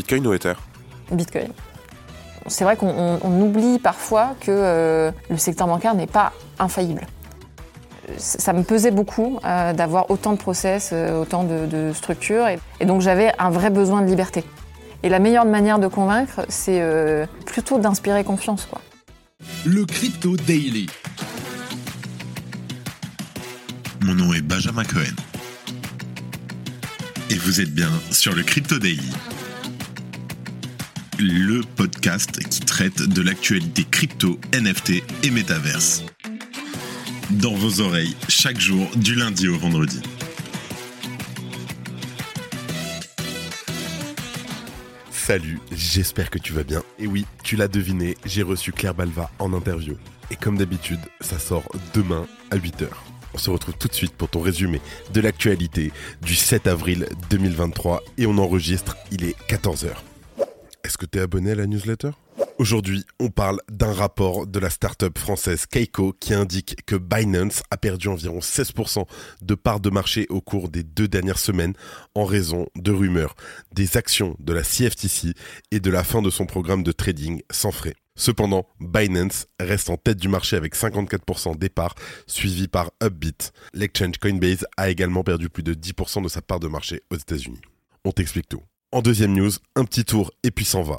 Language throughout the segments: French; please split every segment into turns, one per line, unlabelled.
Bitcoin ou Ether?
Bitcoin. C'est vrai qu'on on oublie parfois que euh, le secteur bancaire n'est pas infaillible. Ça me pesait beaucoup euh, d'avoir autant de process, euh, autant de, de structures, et, et donc j'avais un vrai besoin de liberté. Et la meilleure manière de convaincre, c'est euh, plutôt d'inspirer confiance. Quoi.
Le Crypto Daily. Mon nom est Benjamin Cohen. Et vous êtes bien sur le Crypto Daily. Le podcast qui traite de l'actualité crypto, NFT et métaverse. Dans vos oreilles, chaque jour, du lundi au vendredi.
Salut, j'espère que tu vas bien. Et oui, tu l'as deviné, j'ai reçu Claire Balva en interview. Et comme d'habitude, ça sort demain à 8h. On se retrouve tout de suite pour ton résumé de l'actualité du 7 avril 2023 et on enregistre, il est 14h. Est-ce que tu es abonné à la newsletter? Aujourd'hui, on parle d'un rapport de la start-up française Keiko qui indique que Binance a perdu environ 16% de parts de marché au cours des deux dernières semaines en raison de rumeurs, des actions de la CFTC et de la fin de son programme de trading sans frais. Cependant, Binance reste en tête du marché avec 54% des parts, suivi par Upbit. L'exchange Coinbase a également perdu plus de 10% de sa part de marché aux États-Unis. On t'explique tout. En deuxième news, un petit tour et puis s'en va.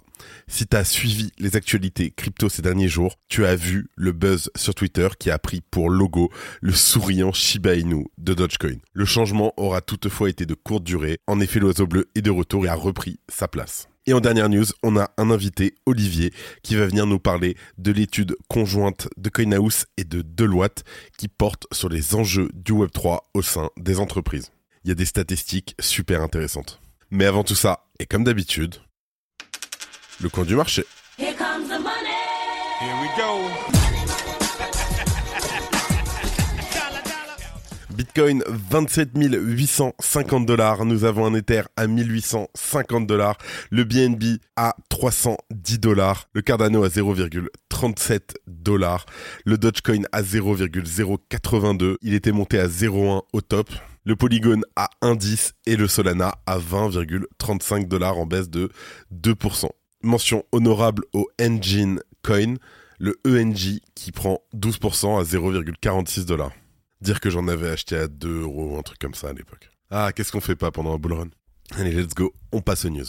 Si tu suivi les actualités crypto ces derniers jours, tu as vu le buzz sur Twitter qui a pris pour logo le souriant Shiba Inu de Dogecoin. Le changement aura toutefois été de courte durée. En effet, l'oiseau bleu est de retour et a repris sa place. Et en dernière news, on a un invité, Olivier, qui va venir nous parler de l'étude conjointe de CoinHouse et de Deloitte qui porte sur les enjeux du Web3 au sein des entreprises. Il y a des statistiques super intéressantes. Mais avant tout ça, et comme d'habitude, le coin du marché.
Here comes the money.
Here we go
Bitcoin 27 850 dollars. Nous avons un Ether à 1850 dollars. Le BNB à 310 dollars. Le Cardano à 0,37 dollars. Le Dogecoin à 0,082. Il était monté à 0,1 au top. Le Polygon à 1,10 et le Solana à 20,35 dollars en baisse de 2%. Mention honorable au Engine Coin, le ENG qui prend 12% à 0,46 dollars. Dire que j'en avais acheté à 2 euros ou un truc comme ça à l'époque. Ah, qu'est-ce qu'on fait pas pendant un bull run? Allez, let's go, on passe aux news.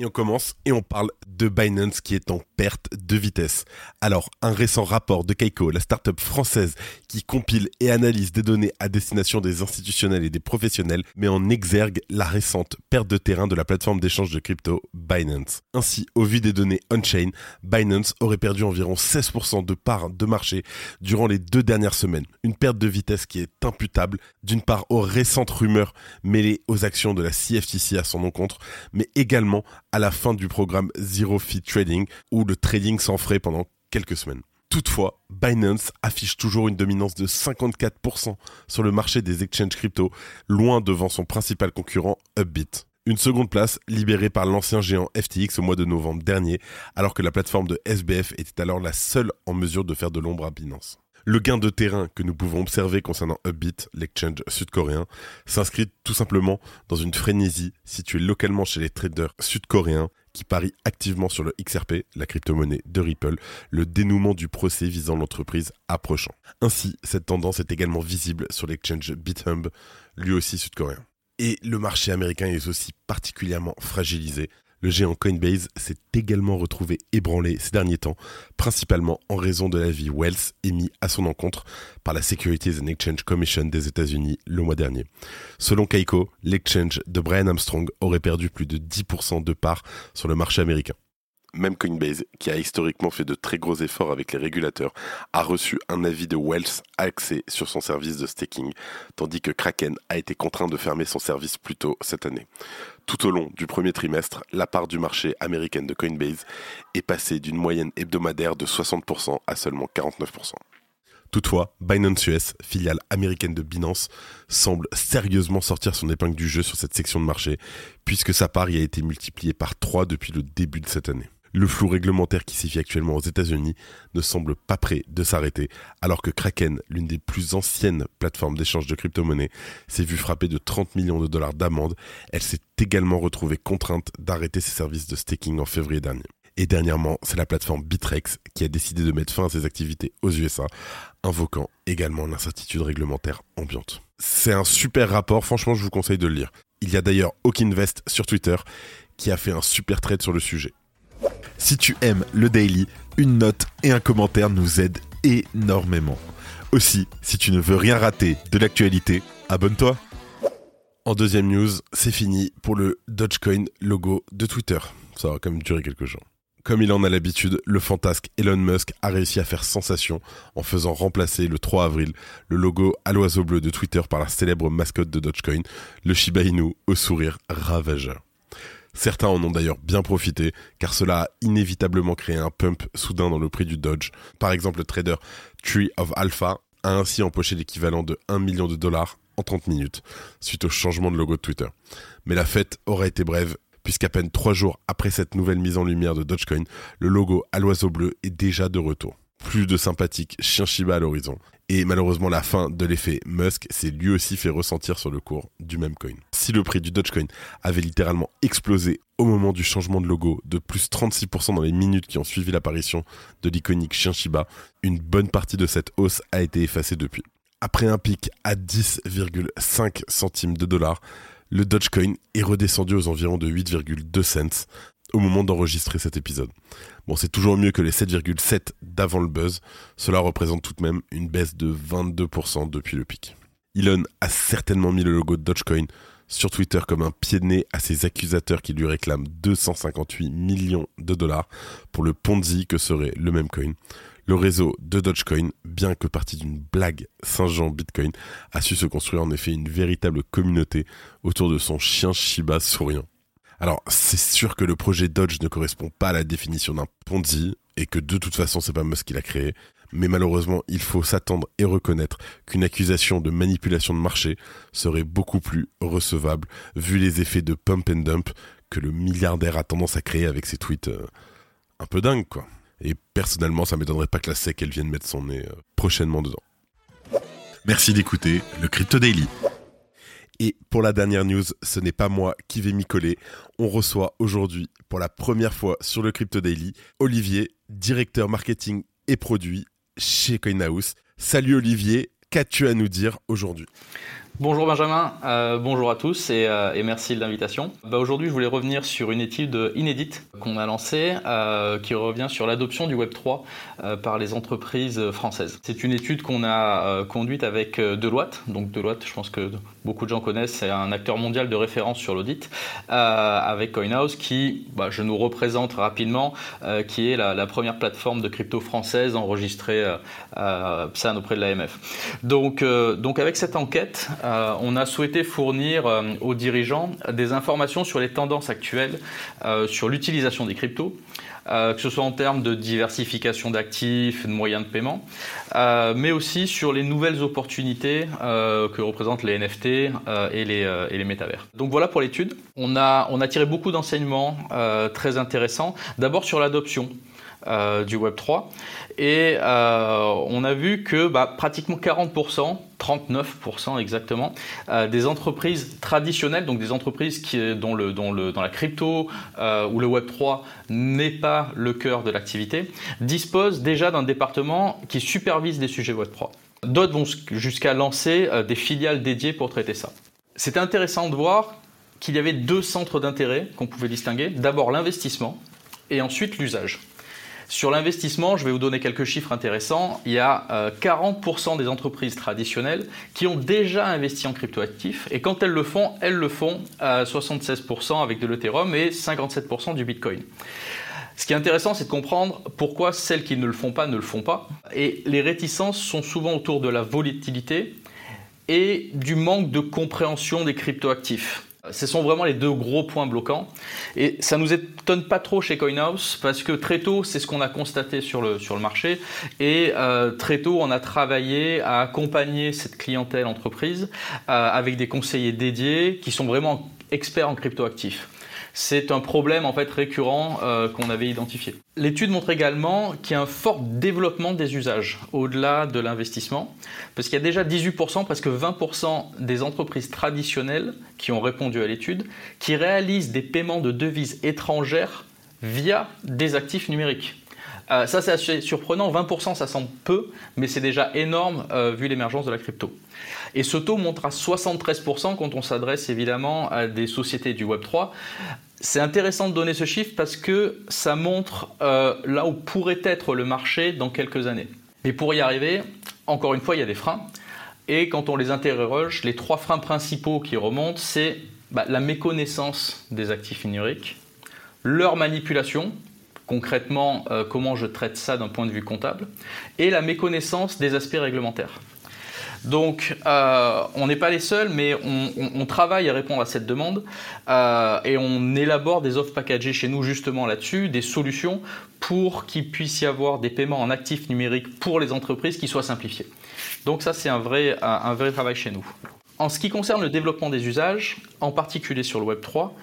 Et on commence et on parle de Binance qui est en perte de vitesse. Alors, un récent rapport de Keiko, la startup française qui compile et analyse des données à destination des institutionnels et des professionnels, met en exergue la récente perte de terrain de la plateforme d'échange de crypto Binance. Ainsi, au vu des données on-chain, Binance aurait perdu environ 16% de parts de marché durant les deux dernières semaines. Une perte de vitesse qui est imputable d'une part aux récentes rumeurs mêlées aux actions de la CFTC à son encontre, mais également à la fin du programme Zero Fee Trading ou le trading sans frais pendant quelques semaines. Toutefois, Binance affiche toujours une dominance de 54% sur le marché des exchanges crypto, loin devant son principal concurrent Upbit. Une seconde place libérée par l'ancien géant FTX au mois de novembre dernier, alors que la plateforme de SBF était alors la seule en mesure de faire de l'ombre à Binance. Le gain de terrain que nous pouvons observer concernant Upbit, l'exchange sud-coréen, s'inscrit tout simplement dans une frénésie située localement chez les traders sud-coréens qui parient activement sur le XRP, la crypto-monnaie de Ripple, le dénouement du procès visant l'entreprise approchant. Ainsi, cette tendance est également visible sur l'exchange BitHub, lui aussi sud-coréen. Et le marché américain est aussi particulièrement fragilisé, le géant Coinbase s'est également retrouvé ébranlé ces derniers temps, principalement en raison de l'avis Wells émis à son encontre par la Securities and Exchange Commission des États-Unis le mois dernier. Selon Kaiko, l'exchange de Brian Armstrong aurait perdu plus de 10% de parts sur le marché américain. Même Coinbase, qui a historiquement fait de très gros efforts avec les régulateurs, a reçu un avis de Wells axé sur son service de staking, tandis que Kraken a été contraint de fermer son service plus tôt cette année. Tout au long du premier trimestre, la part du marché américain de Coinbase est passée d'une moyenne hebdomadaire de 60% à seulement 49%. Toutefois, Binance US, filiale américaine de Binance, semble sérieusement sortir son épingle du jeu sur cette section de marché, puisque sa part y a été multipliée par 3 depuis le début de cette année. Le flou réglementaire qui s'y fait actuellement aux États-Unis ne semble pas prêt de s'arrêter, alors que Kraken, l'une des plus anciennes plateformes d'échange de crypto-monnaies, s'est vue frapper de 30 millions de dollars d'amende. Elle s'est également retrouvée contrainte d'arrêter ses services de staking en février dernier. Et dernièrement, c'est la plateforme Bitrex qui a décidé de mettre fin à ses activités aux USA, invoquant également l'incertitude réglementaire ambiante. C'est un super rapport, franchement je vous conseille de le lire. Il y a d'ailleurs Hawkinvest sur Twitter qui a fait un super trade sur le sujet. Si tu aimes le daily, une note et un commentaire nous aident énormément. Aussi, si tu ne veux rien rater de l'actualité, abonne-toi. En deuxième news, c'est fini pour le Dogecoin logo de Twitter. Ça va quand même durer quelques jours. Comme il en a l'habitude, le fantasque Elon Musk a réussi à faire sensation en faisant remplacer le 3 avril le logo à l'oiseau bleu de Twitter par la célèbre mascotte de Dogecoin, le Shiba Inu au sourire ravageur. Certains en ont d'ailleurs bien profité, car cela a inévitablement créé un pump soudain dans le prix du Dodge. Par exemple, le trader Tree of Alpha a ainsi empoché l'équivalent de 1 million de dollars en 30 minutes, suite au changement de logo de Twitter. Mais la fête aura été brève puisqu'à peine trois jours après cette nouvelle mise en lumière de Dogecoin, le logo à l'oiseau bleu est déjà de retour. Plus de sympathiques chien Shiba à l'horizon. Et malheureusement, la fin de l'effet Musk s'est lui aussi fait ressentir sur le cours du même coin. Si le prix du Dogecoin avait littéralement explosé au moment du changement de logo de plus 36% dans les minutes qui ont suivi l'apparition de l'iconique chien Shiba, une bonne partie de cette hausse a été effacée depuis. Après un pic à 10,5 centimes de dollars, le Dogecoin est redescendu aux environs de 8,2 cents au moment d'enregistrer cet épisode. Bon, c'est toujours mieux que les 7,7 d'avant le buzz. Cela représente tout de même une baisse de 22% depuis le pic. Elon a certainement mis le logo de Dogecoin sur Twitter comme un pied de nez à ses accusateurs qui lui réclament 258 millions de dollars pour le Ponzi que serait le même coin. Le réseau de Dogecoin, bien que parti d'une blague Saint-Jean Bitcoin, a su se construire en effet une véritable communauté autour de son chien Shiba souriant. Alors, c'est sûr que le projet Dodge ne correspond pas à la définition d'un Ponzi et que de toute façon, c'est pas Musk qui l'a créé. Mais malheureusement, il faut s'attendre et reconnaître qu'une accusation de manipulation de marché serait beaucoup plus recevable vu les effets de pump and dump que le milliardaire a tendance à créer avec ses tweets euh, un peu dingues, quoi. Et personnellement, ça m'étonnerait pas que la SEC, elle vienne mettre son nez euh, prochainement dedans.
Merci d'écouter le Crypto Daily.
Et pour la dernière news, ce n'est pas moi qui vais m'y coller. On reçoit aujourd'hui, pour la première fois sur le Crypto Daily, Olivier, directeur marketing et produit chez CoinHouse. Salut Olivier, qu'as-tu à nous dire aujourd'hui?
Bonjour Benjamin, euh, bonjour à tous et, euh, et merci de l'invitation. Bah, Aujourd'hui, je voulais revenir sur une étude inédite qu'on a lancée euh, qui revient sur l'adoption du Web3 euh, par les entreprises françaises. C'est une étude qu'on a conduite avec Deloitte. Donc Deloitte, je pense que beaucoup de gens connaissent, c'est un acteur mondial de référence sur l'audit, avec CoinHouse qui, bah, je nous représente rapidement, qui est la, la, première plateforme de crypto française enregistrée PSAN auprès de l'AMF. Donc, donc avec cette enquête, euh, on a souhaité fournir euh, aux dirigeants des informations sur les tendances actuelles, euh, sur l'utilisation des cryptos. que ce soit en termes de diversification d'actifs, de moyens de paiement, mais aussi sur les nouvelles opportunités que représentent les NFT et, les, métavers. Donc voilà pour l'étude. On a tiré beaucoup d'enseignements très intéressants. D'abord sur l'adoption. Euh, du Web 3 et euh, on a vu que bah, pratiquement 40%, 39% exactement, euh, des entreprises traditionnelles, donc des entreprises qui, dont, dans la crypto ou le Web 3 n'est pas le cœur de l'activité, disposent déjà d'un département qui supervise des sujets Web 3. D'autres vont jusqu'à lancer des filiales dédiées pour traiter ça. C'était intéressant de voir qu'il y avait deux centres d'intérêt qu'on pouvait distinguer. D'abord l'investissement et ensuite l'usage. Sur l'investissement, je vais vous donner quelques chiffres intéressants. Il y a euh, 40% des entreprises traditionnelles qui ont déjà investi en cryptoactifs et quand elles le font, elles le font à 76% avec de l'Ethereum et 57% du Bitcoin. Ce qui est intéressant, c'est de comprendre pourquoi celles qui ne le font pas ne le font pas. Et les réticences sont souvent autour de la volatilité et du manque de compréhension des cryptoactifs. Ce sont vraiment les deux gros points bloquants. Et ça nous étonne pas trop chez CoinHouse parce que très tôt, c'est ce qu'on a constaté sur le, sur le marché. Et euh, très tôt, on a travaillé à accompagner cette clientèle entreprise euh, avec des conseillers dédiés qui sont vraiment experts en cryptoactifs. C'est un problème en fait récurrent euh, qu'on avait identifié. L'étude montre également qu'il y a un fort développement des usages au-delà de l'investissement, parce qu'il y a déjà 18%, presque 20% des entreprises traditionnelles qui ont répondu à l'étude, qui réalisent des paiements de devises étrangères via des actifs numériques. Euh, ça, c'est assez surprenant. 20%, ça semble peu, mais c'est déjà énorme euh, vu l'émergence de la crypto. Et ce taux monte à 73% quand on s'adresse évidemment à des sociétés du Web3. C'est intéressant de donner ce chiffre parce que ça montre euh, là où pourrait être le marché dans quelques années. Mais pour y arriver, encore une fois, il y a des freins. Et quand on les interroge, les trois freins principaux qui remontent, c'est bah, la méconnaissance des actifs numériques, leur manipulation, concrètement euh, comment je traite ça d'un point de vue comptable, et la méconnaissance des aspects réglementaires. Donc, euh, on n'est pas les seuls, mais on, travaille à répondre à cette demande euh, et on élabore des offres packagées chez nous justement là-dessus, des solutions pour qu'il puisse y avoir des paiements en actifs numériques pour les entreprises qui soient simplifiés. Donc ça, c'est un vrai, un vrai travail chez nous. En ce qui concerne le développement des usages, en particulier sur le Web 3,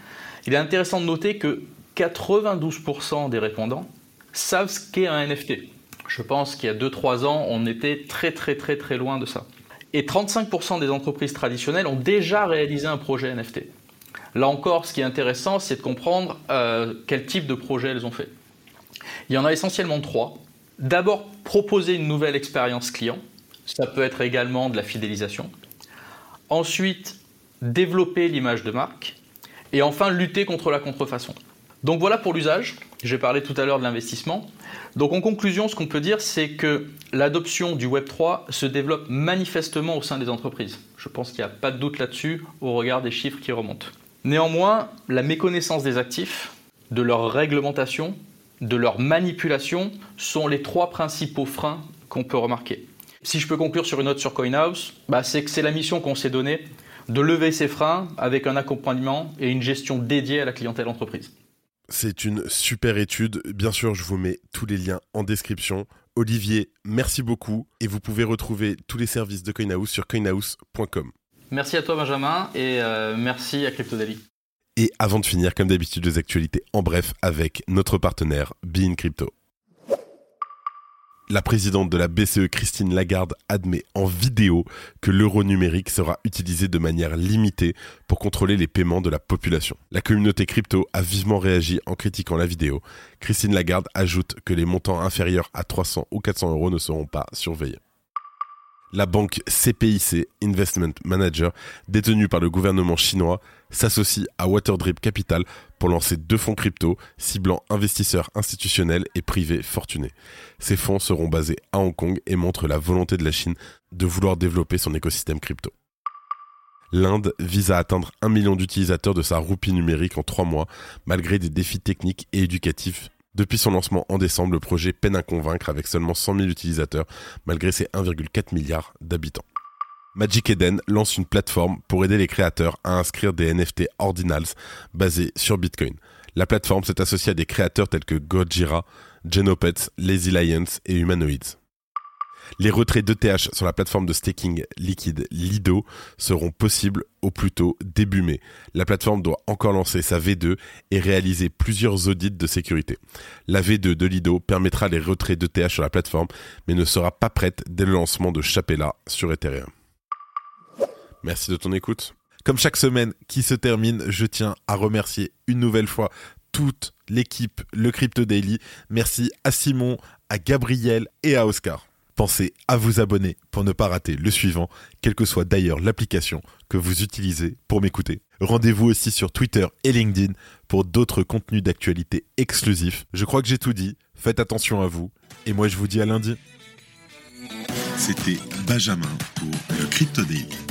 il est intéressant de noter que 92% des répondants savent ce qu'est un NFT. Je pense qu'il y a 2-3 ans, on était très très très très loin de ça. Et 35% des entreprises traditionnelles ont déjà réalisé un projet NFT. Là encore, ce qui est intéressant, c'est de comprendre euh, quel type de projet elles ont fait. Il y en a essentiellement trois. D'abord, proposer une nouvelle expérience client. Ça peut être également de la fidélisation. Ensuite, développer l'image de marque. Et enfin, lutter contre la contrefaçon. Donc voilà pour l'usage. J'ai parlé tout à l'heure de l'investissement. Donc en conclusion, ce qu'on peut dire, c'est que l'adoption du Web 3 se développe manifestement au sein des entreprises. Je pense qu'il n'y a pas de doute là-dessus au regard des chiffres qui remontent. Néanmoins, la méconnaissance des actifs, de leur réglementation, de leur manipulation sont les trois principaux freins qu'on peut remarquer. Si je peux conclure sur une note sur CoinHouse, bah c'est que c'est la mission qu'on s'est donnée de lever ces freins avec un accompagnement et une gestion dédiée à la clientèle entreprise.
C'est une super étude. Bien sûr, je vous mets tous les liens en description. Olivier, merci beaucoup. Et vous pouvez retrouver tous les services de CoinHouse sur coinhouse.com.
Merci à toi, Benjamin, et euh, merci à CryptoDaily.
Et avant de finir, comme d'habitude, les actualités en bref avec notre partenaire Bean Crypto. La présidente de la BCE, Christine Lagarde, admet en vidéo que l'euro numérique sera utilisé de manière limitée pour contrôler les paiements de la population. La communauté crypto a vivement réagi en critiquant la vidéo. Christine Lagarde ajoute que les montants inférieurs à 300 ou 400 euros ne seront pas surveillés la banque CPIC Investment Manager, détenue par le gouvernement chinois, s'associe à Waterdrip Capital pour lancer deux fonds crypto ciblant investisseurs institutionnels et privés fortunés. Ces fonds seront basés à Hong Kong et montrent la volonté de la Chine de vouloir développer son écosystème crypto. L'Inde vise à atteindre un million d'utilisateurs de sa roupie numérique en trois mois, malgré des défis techniques et éducatifs depuis son lancement en décembre, le projet peine à convaincre avec seulement 100 000 utilisateurs, malgré ses 1,4 milliard d'habitants. Magic Eden lance une plateforme pour aider les créateurs à inscrire des NFT ordinals basés sur Bitcoin. La plateforme s'est associée à des créateurs tels que Gojira, Genopets, Lazy Lions et Humanoids. Les retraits d'ETH sur la plateforme de staking liquide Lido seront possibles au plus tôt début mai. La plateforme doit encore lancer sa V2 et réaliser plusieurs audits de sécurité. La V2 de Lido permettra les retraits d'ETH sur la plateforme, mais ne sera pas prête dès le lancement de Chapella sur Ethereum. Merci de ton écoute. Comme chaque semaine qui se termine, je tiens à remercier une nouvelle fois toute l'équipe Le Crypto Daily. Merci à Simon, à Gabriel et à Oscar. Pensez à vous abonner pour ne pas rater le suivant, quelle que soit d'ailleurs l'application que vous utilisez pour m'écouter. Rendez-vous aussi sur Twitter et LinkedIn pour d'autres contenus d'actualité exclusifs. Je crois que j'ai tout dit, faites attention à vous, et moi je vous dis à lundi.
C'était Benjamin pour le Crypto Daily.